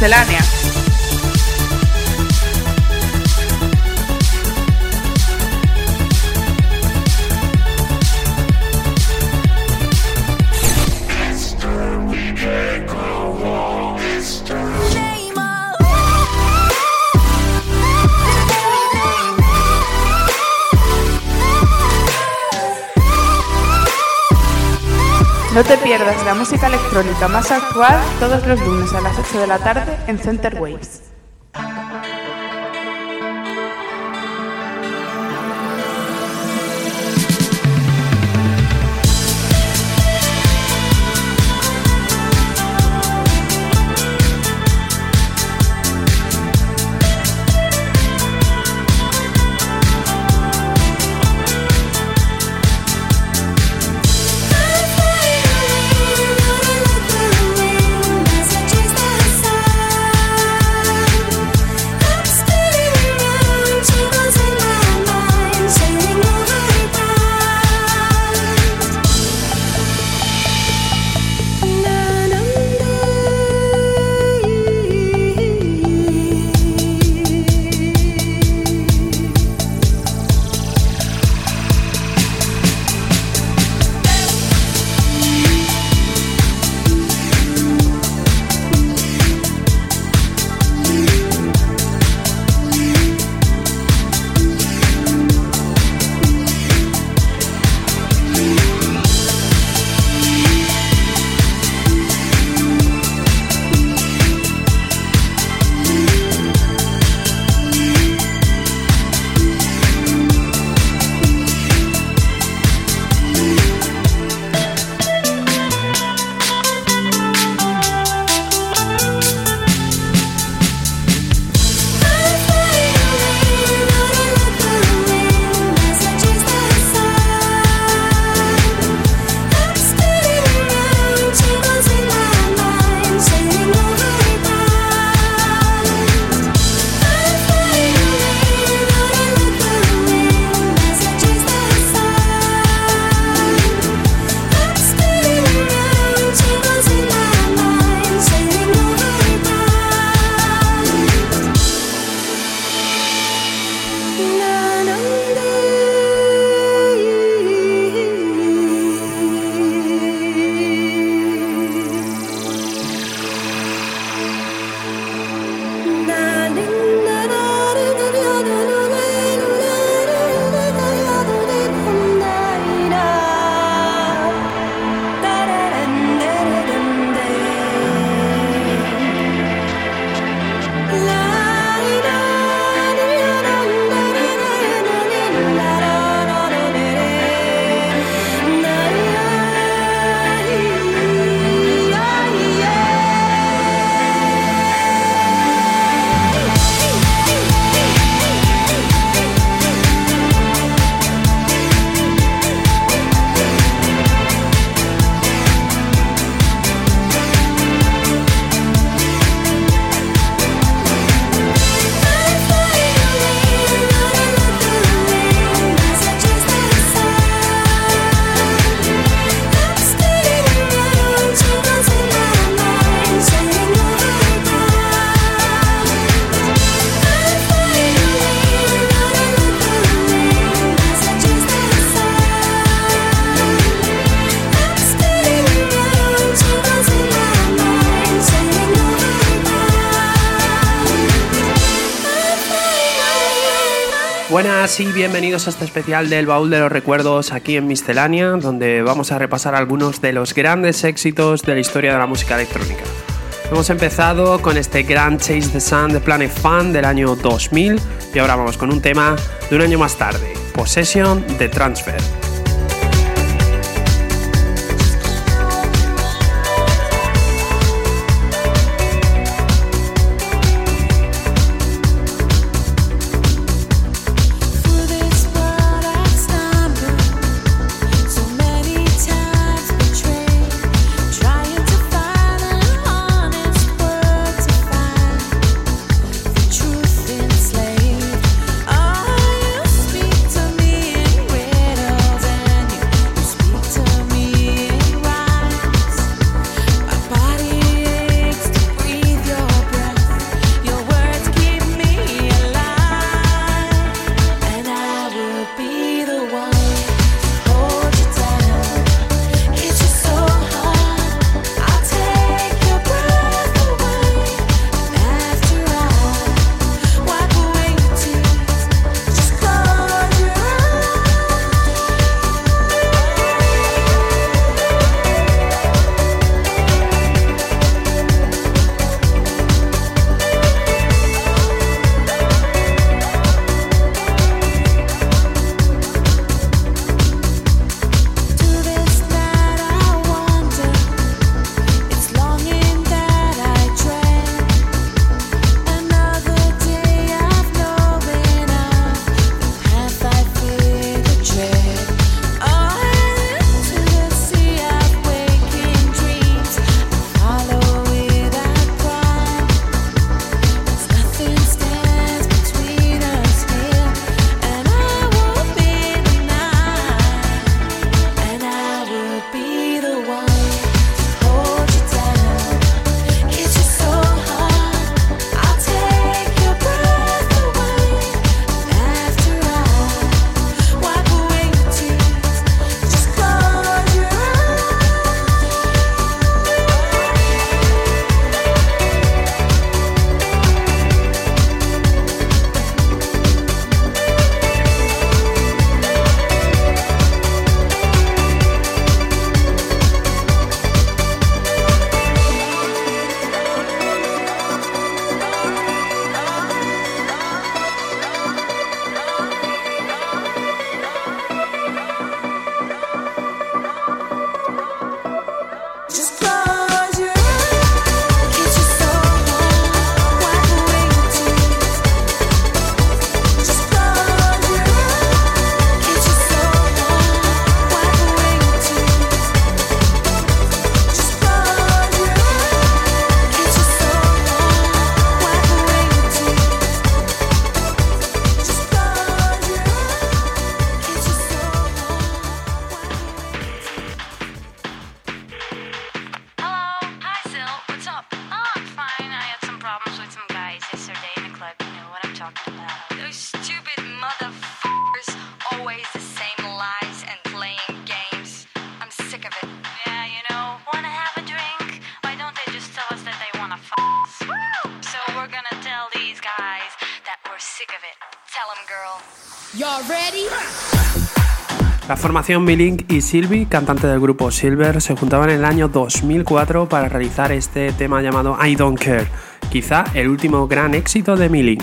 Miscelánea. No te pierdas la música electrónica más actual todos los lunes a las 8 de la tarde en Center Waves. Y bienvenidos a este especial del Baúl de los Recuerdos aquí en Miscelánea, donde vamos a repasar algunos de los grandes éxitos de la historia de la música electrónica. Hemos empezado con este Grand Chase the Sun de Planet Fun del año 2000 y ahora vamos con un tema de un año más tarde, Possession de Transfer. Formación Milink y Sylvie, cantante del grupo Silver, se juntaban en el año 2004 para realizar este tema llamado I Don't Care, quizá el último gran éxito de Milink.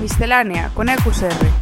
Miscelánea con EQSR.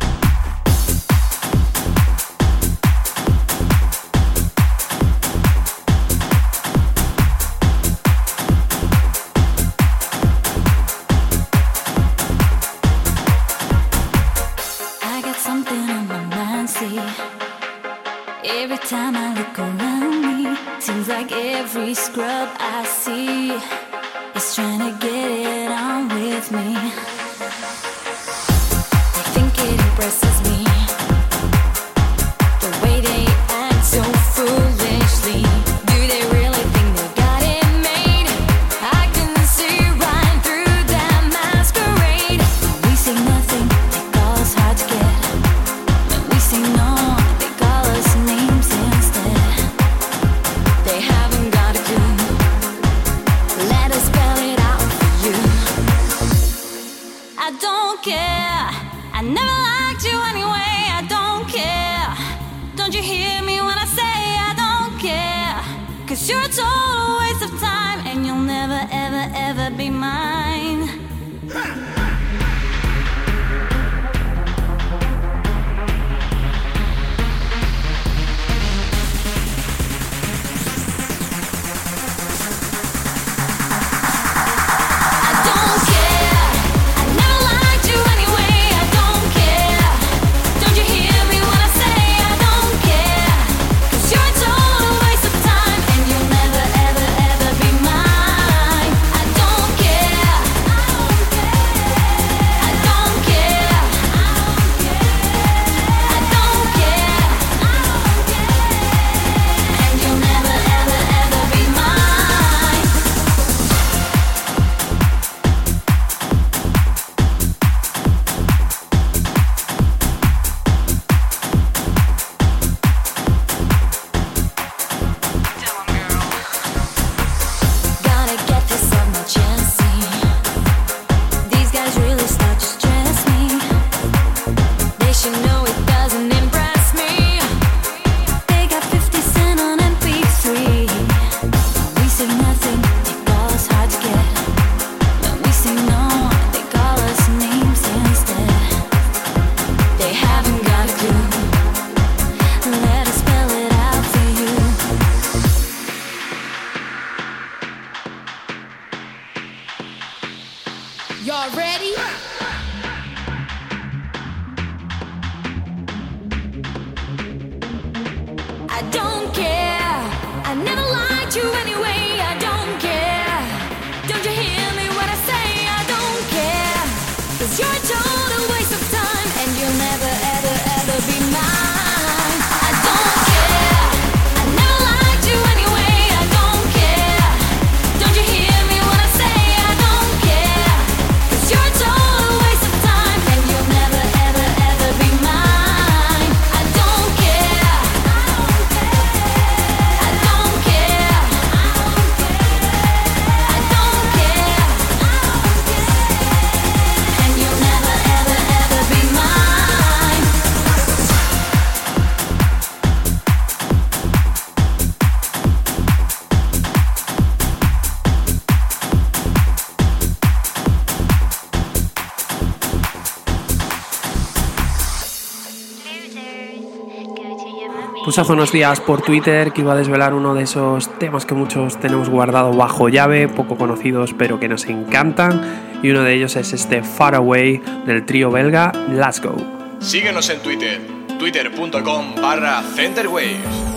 Puse hace unos días por Twitter que iba a desvelar uno de esos temas que muchos tenemos guardado bajo llave, poco conocidos pero que nos encantan, y uno de ellos es este Far Away del trío belga Let's Go. Síguenos en Twitter, twitter.com barra centerwaves.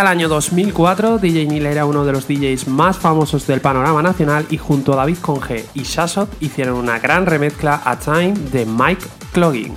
El año 2004, DJ Neil era uno de los DJs más famosos del panorama nacional y junto a David Conge y Shashot hicieron una gran remezcla a Time de Mike Clogging.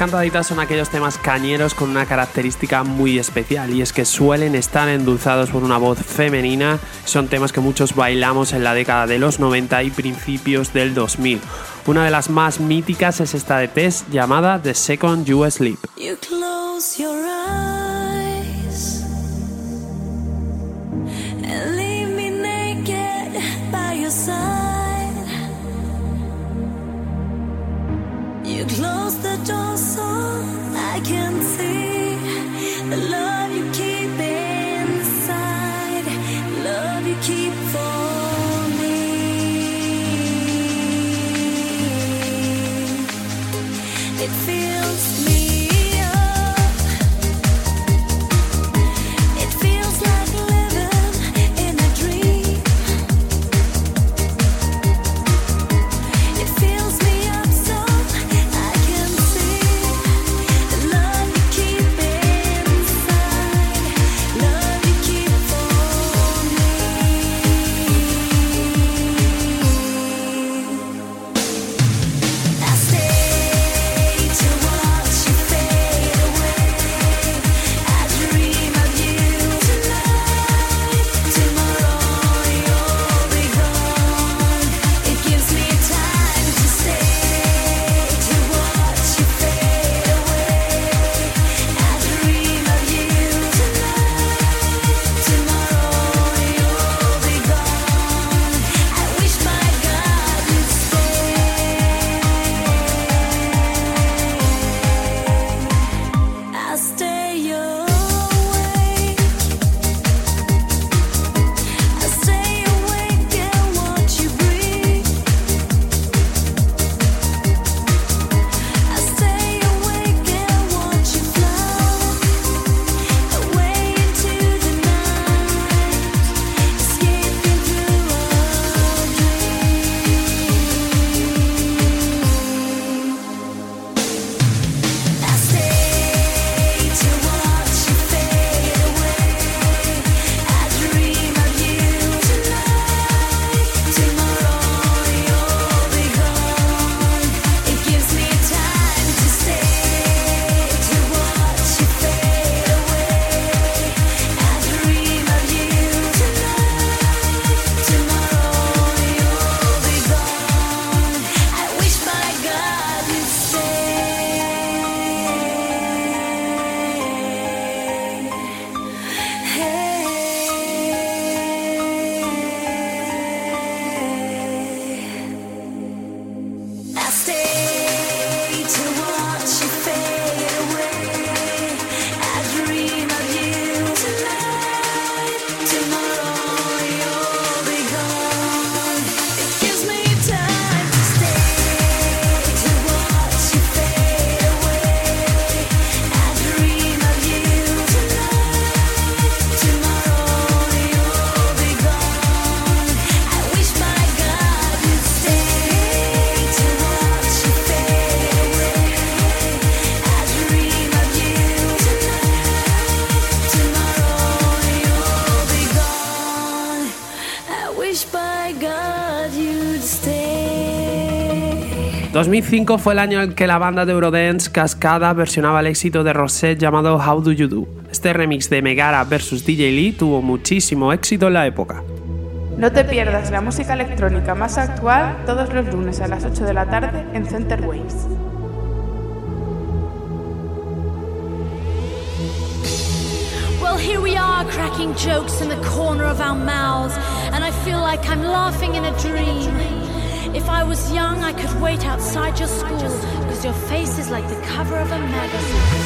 Cantaditas son aquellos temas cañeros con una característica muy especial y es que suelen estar endulzados por una voz femenina. Son temas que muchos bailamos en la década de los 90 y principios del 2000. Una de las más míticas es esta de Tess llamada The Second You Sleep. It feels 2005 fue el año en que la banda de Eurodance Cascada versionaba el éxito de Rosette llamado How Do You Do. Este remix de Megara vs DJ Lee tuvo muchísimo éxito en la época. No te pierdas la música electrónica más actual todos los lunes a las 8 de la tarde en Center Waves. Well, here we are cracking jokes in the corner of our mouths, and I feel like I'm laughing in a dream. If I was young, I could wait outside your school, because your face is like the cover of a magazine.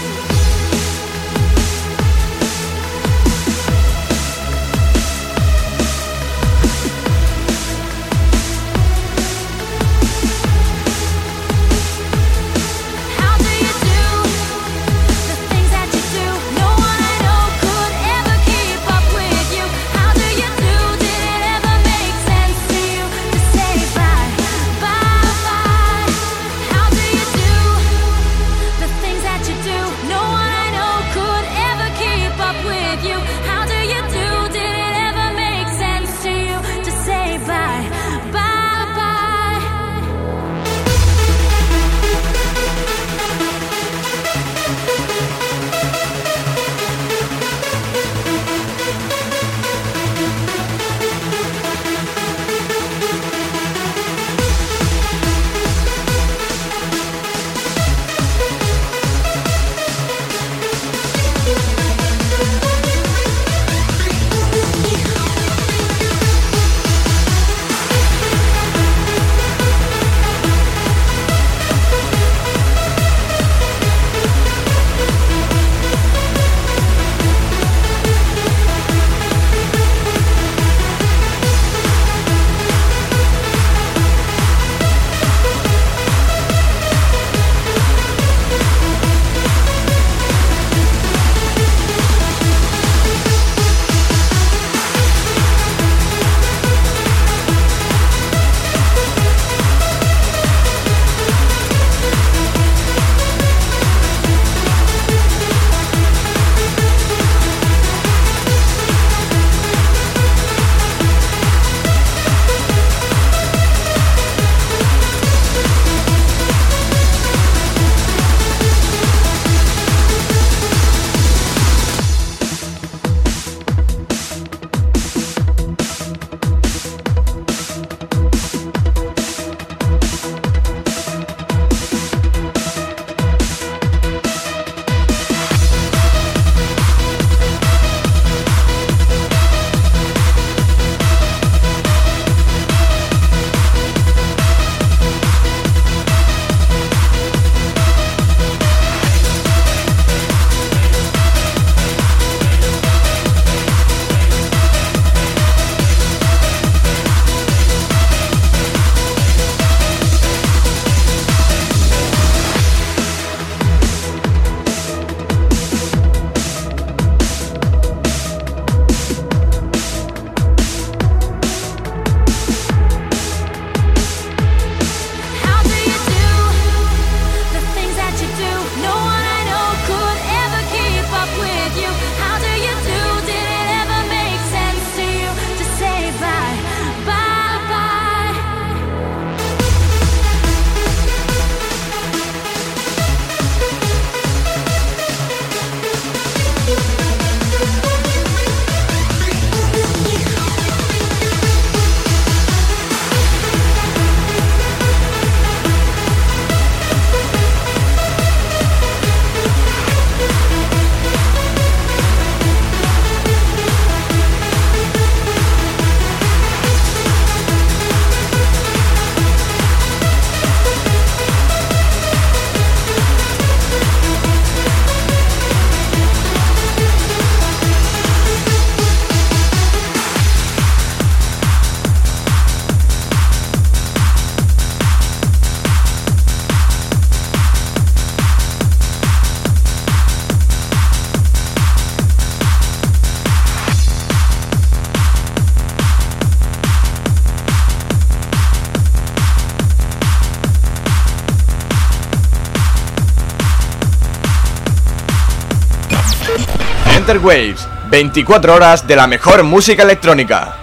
Enter Waves, 24 horas de la mejor música electrónica.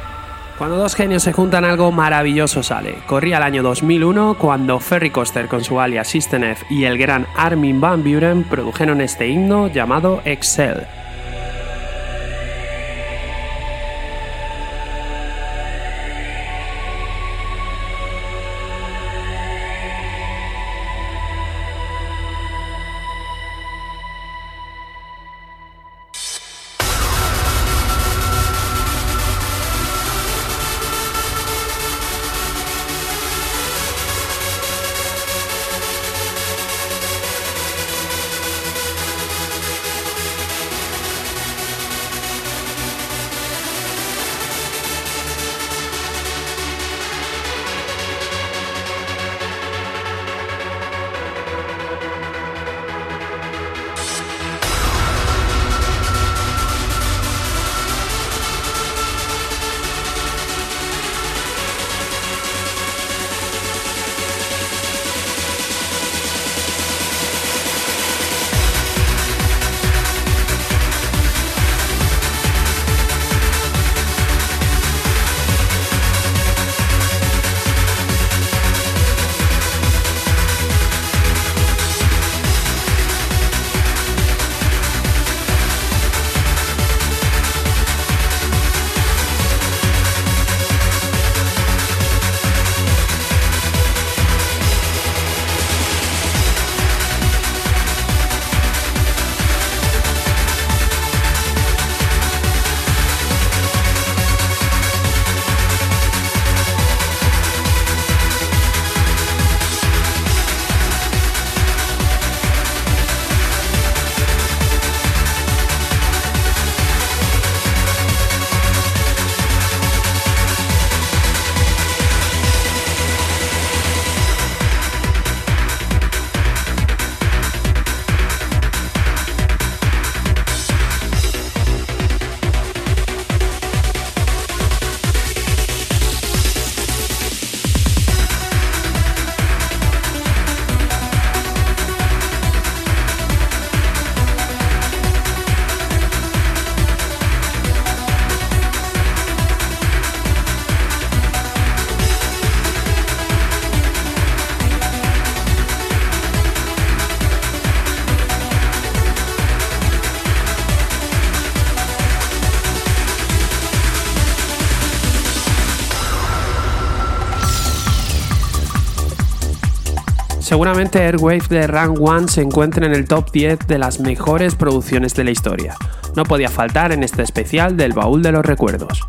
Cuando dos genios se juntan algo maravilloso sale. Corría el año 2001 cuando Ferry Coster con su alias System F y el gran Armin Van Buren produjeron este himno llamado Excel. Seguramente Airwave de Rank One se encuentre en el top 10 de las mejores producciones de la historia. No podía faltar en este especial del baúl de los recuerdos.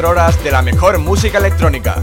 24 horas de la mejor música electrónica.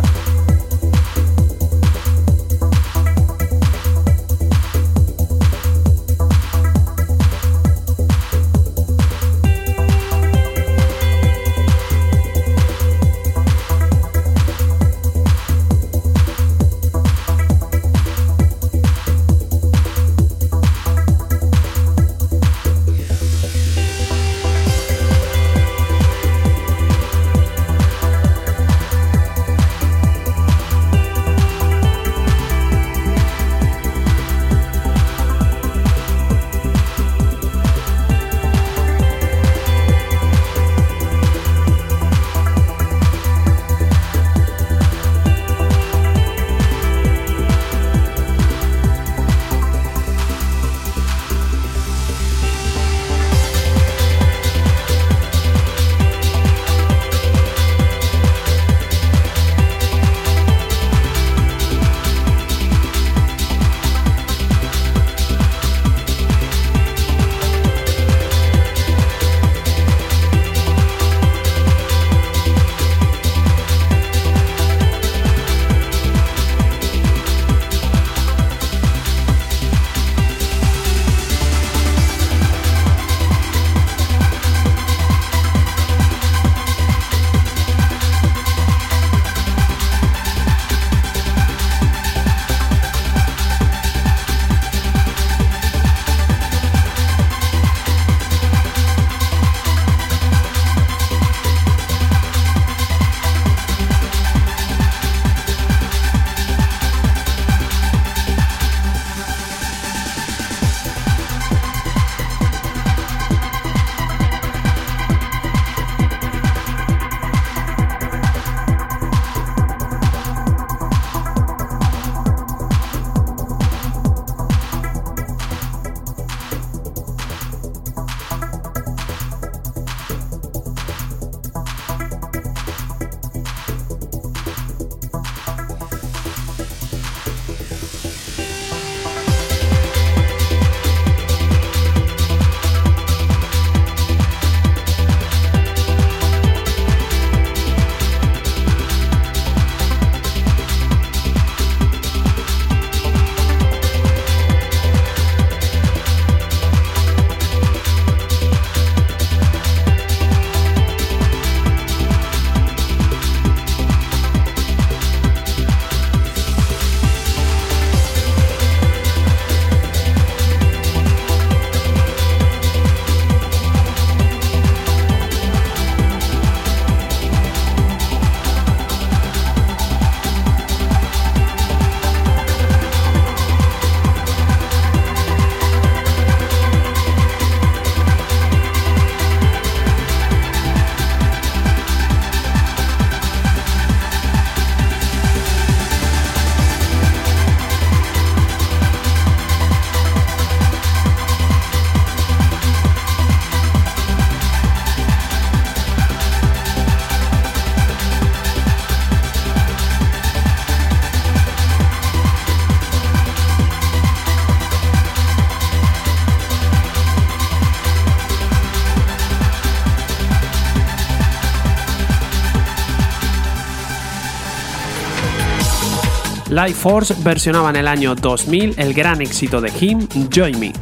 Life Force versionaba en el año 2000 el gran éxito de Him, Join Me.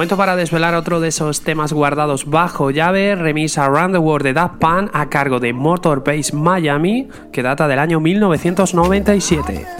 Momento para desvelar otro de esos temas guardados bajo llave, remisa Around the World de Daft Punk a cargo de Motor Base Miami, que data del año 1997.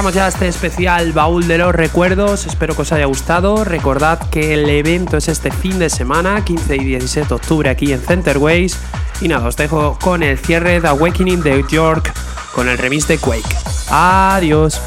cerramos ya este especial baúl de los recuerdos. Espero que os haya gustado. Recordad que el evento es este fin de semana, 15 y 16 de octubre, aquí en Centerways. Y nada, os dejo con el cierre de Awakening de York con el remix de Quake. Adiós.